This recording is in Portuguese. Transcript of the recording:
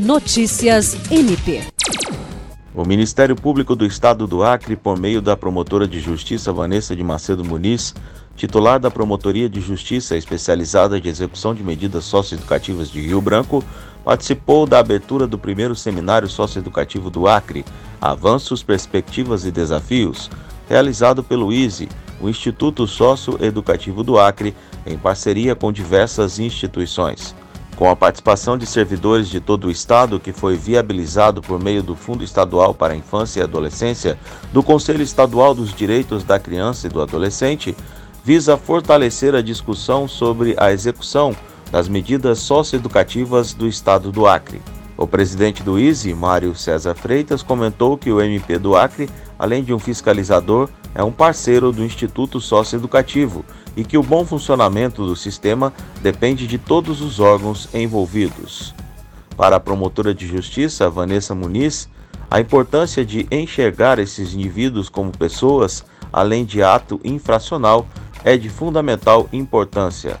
Notícias MP. O Ministério Público do Estado do Acre, por meio da promotora de justiça Vanessa de Macedo Muniz, titular da Promotoria de Justiça especializada de execução de medidas socioeducativas de Rio Branco, participou da abertura do primeiro seminário socioeducativo do Acre, Avanços, Perspectivas e Desafios, realizado pelo ISE, o Instituto Socioeducativo do Acre, em parceria com diversas instituições com a participação de servidores de todo o Estado, que foi viabilizado por meio do Fundo Estadual para a Infância e Adolescência, do Conselho Estadual dos Direitos da Criança e do Adolescente, visa fortalecer a discussão sobre a execução das medidas socioeducativas do Estado do Acre. O presidente do ISE, Mário César Freitas, comentou que o MP do Acre, além de um fiscalizador, é um parceiro do Instituto Socioeducativo e que o bom funcionamento do sistema depende de todos os órgãos envolvidos. Para a promotora de justiça, Vanessa Muniz, a importância de enxergar esses indivíduos como pessoas, além de ato infracional, é de fundamental importância.